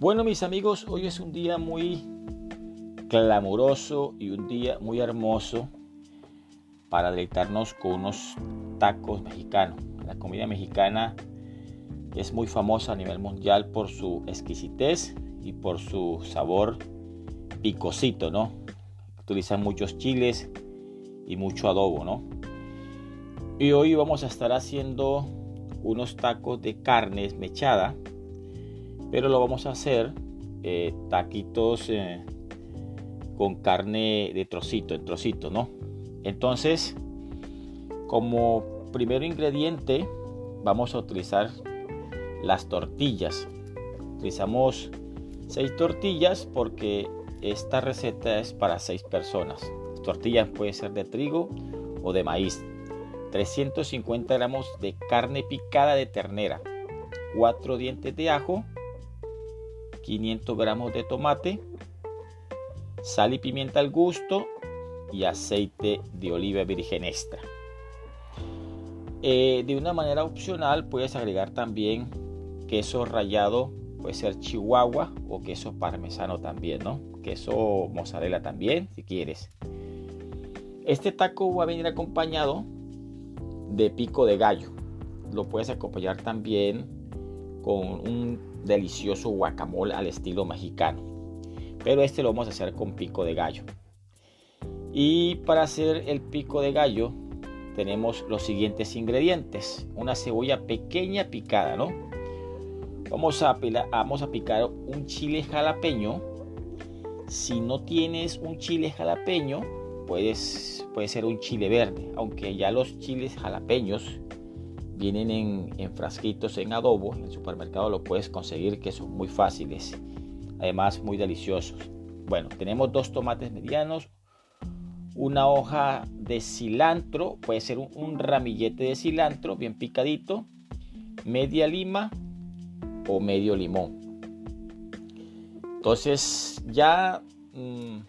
Bueno mis amigos, hoy es un día muy clamoroso y un día muy hermoso para deleitarnos con unos tacos mexicanos. La comida mexicana es muy famosa a nivel mundial por su exquisitez y por su sabor picosito, ¿no? Utilizan muchos chiles y mucho adobo, ¿no? Y hoy vamos a estar haciendo unos tacos de carne mechada, pero lo vamos a hacer eh, taquitos eh, con carne de trocito, en trocito, ¿no? Entonces, como primer ingrediente, vamos a utilizar las tortillas. Utilizamos seis tortillas porque esta receta es para seis personas. Las tortillas puede ser de trigo o de maíz. 350 gramos de carne picada de ternera, 4 dientes de ajo, 500 gramos de tomate, sal y pimienta al gusto y aceite de oliva virgen extra. Eh, de una manera opcional puedes agregar también queso rallado, puede ser chihuahua o queso parmesano también, ¿no? Queso mozzarella también, si quieres. Este taco va a venir acompañado de pico de gallo. Lo puedes acompañar también con un delicioso guacamole al estilo mexicano. Pero este lo vamos a hacer con pico de gallo. Y para hacer el pico de gallo tenemos los siguientes ingredientes. Una cebolla pequeña picada, ¿no? Vamos a, vamos a picar un chile jalapeño. Si no tienes un chile jalapeño, puedes, puede ser un chile verde, aunque ya los chiles jalapeños vienen en, frasquitos en adobo, en el supermercado lo puedes conseguir que son muy fáciles, además muy deliciosos. Bueno, tenemos dos tomates medianos, una hoja de cilantro, puede ser un, ramillete de cilantro bien picadito, media lima o medio limón. Entonces ya mm,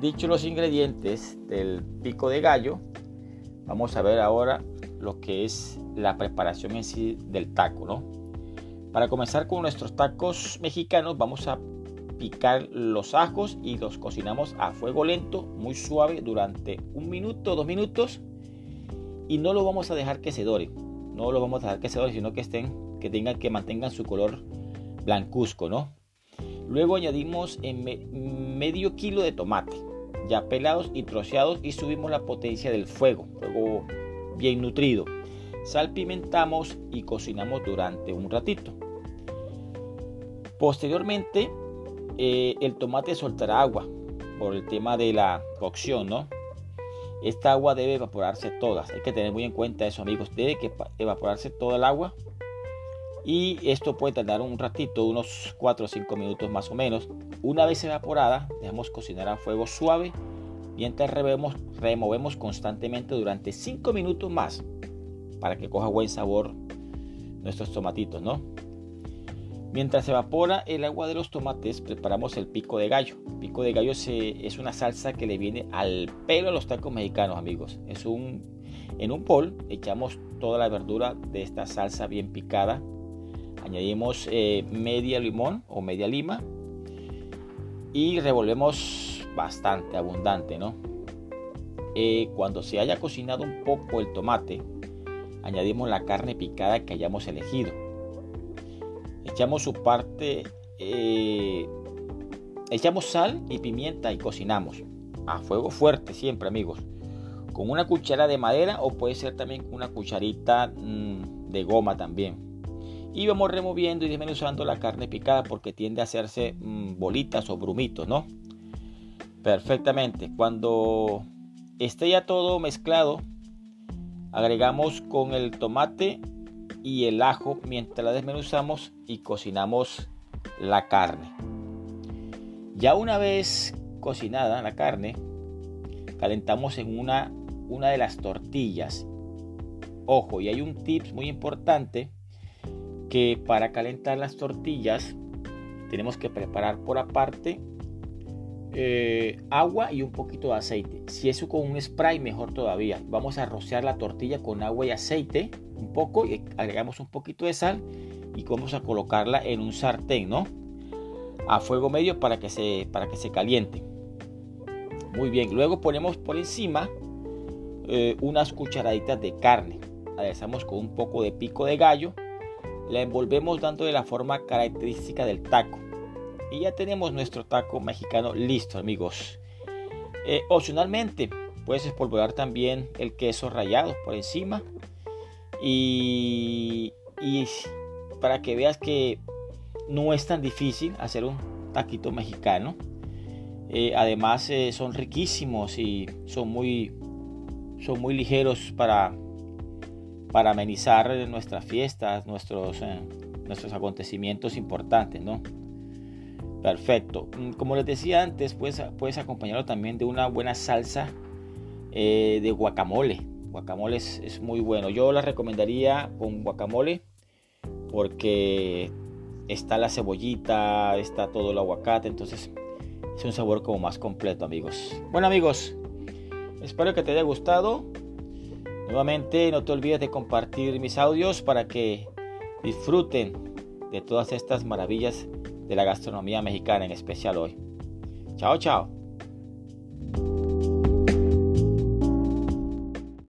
Dicho los ingredientes del pico de gallo, vamos a ver ahora lo que es la preparación en sí del taco, ¿no? Para comenzar con nuestros tacos mexicanos, vamos a picar los ajos y los cocinamos a fuego lento, muy suave, durante un minuto, dos minutos. Y no lo vamos a dejar que se dore. No lo vamos a dejar que se dore, sino que estén, que tengan, que mantengan su color blancuzco, ¿no? Luego añadimos medio kilo de tomate ya pelados y troceados y subimos la potencia del fuego, fuego bien nutrido. Salpimentamos y cocinamos durante un ratito. Posteriormente, eh, el tomate soltará agua por el tema de la cocción, ¿no? Esta agua debe evaporarse toda. Hay que tener muy en cuenta eso, amigos. Debe que evaporarse toda el agua y esto puede tardar un ratito, unos 4 o 5 minutos más o menos. Una vez evaporada, dejamos cocinar a fuego suave mientras removemos, removemos constantemente durante 5 minutos más para que coja buen sabor nuestros tomatitos, ¿no? Mientras se evapora el agua de los tomates, preparamos el pico de gallo. Pico de gallo es una salsa que le viene al pelo a los tacos mexicanos, amigos. Es un, en un bol echamos toda la verdura de esta salsa bien picada añadimos eh, media limón o media lima y revolvemos bastante abundante no eh, cuando se haya cocinado un poco el tomate añadimos la carne picada que hayamos elegido. Echamos su parte eh, echamos sal y pimienta y cocinamos. A fuego fuerte siempre amigos. Con una cuchara de madera o puede ser también una cucharita mm, de goma también. Y vamos removiendo y desmenuzando la carne picada porque tiende a hacerse mm, bolitas o brumitos, ¿no? Perfectamente. Cuando esté ya todo mezclado, agregamos con el tomate y el ajo mientras la desmenuzamos y cocinamos la carne. Ya una vez cocinada la carne, calentamos en una, una de las tortillas. Ojo, y hay un tip muy importante que para calentar las tortillas tenemos que preparar por aparte eh, agua y un poquito de aceite. Si eso con un spray, mejor todavía. Vamos a rociar la tortilla con agua y aceite un poco y agregamos un poquito de sal y vamos a colocarla en un sartén, ¿no? A fuego medio para que se, para que se caliente. Muy bien, luego ponemos por encima eh, unas cucharaditas de carne. Aderezamos con un poco de pico de gallo. La envolvemos dándole la forma característica del taco. Y ya tenemos nuestro taco mexicano listo, amigos. Eh, opcionalmente, puedes espolvorear también el queso rallado por encima. Y, y para que veas que no es tan difícil hacer un taquito mexicano. Eh, además eh, son riquísimos y son muy, son muy ligeros para, para amenizar nuestras fiestas, nuestros, nuestros acontecimientos importantes, ¿no? Perfecto. Mm, como les decía antes, puedes, acompañarlo también de una buena salsa de guacamole. Guacamole es, es, muy bueno. Yo la recomendaría con guacamole porque está la cebollita, está todo el aguacate, entonces es un sabor como más completo, amigos. Bueno, amigos, espero que te haya gustado. Nuevamente, no te olvides de compartir mis audios para que disfruten de todas estas maravillas de la gastronomía mexicana, en especial hoy. Chao, chao.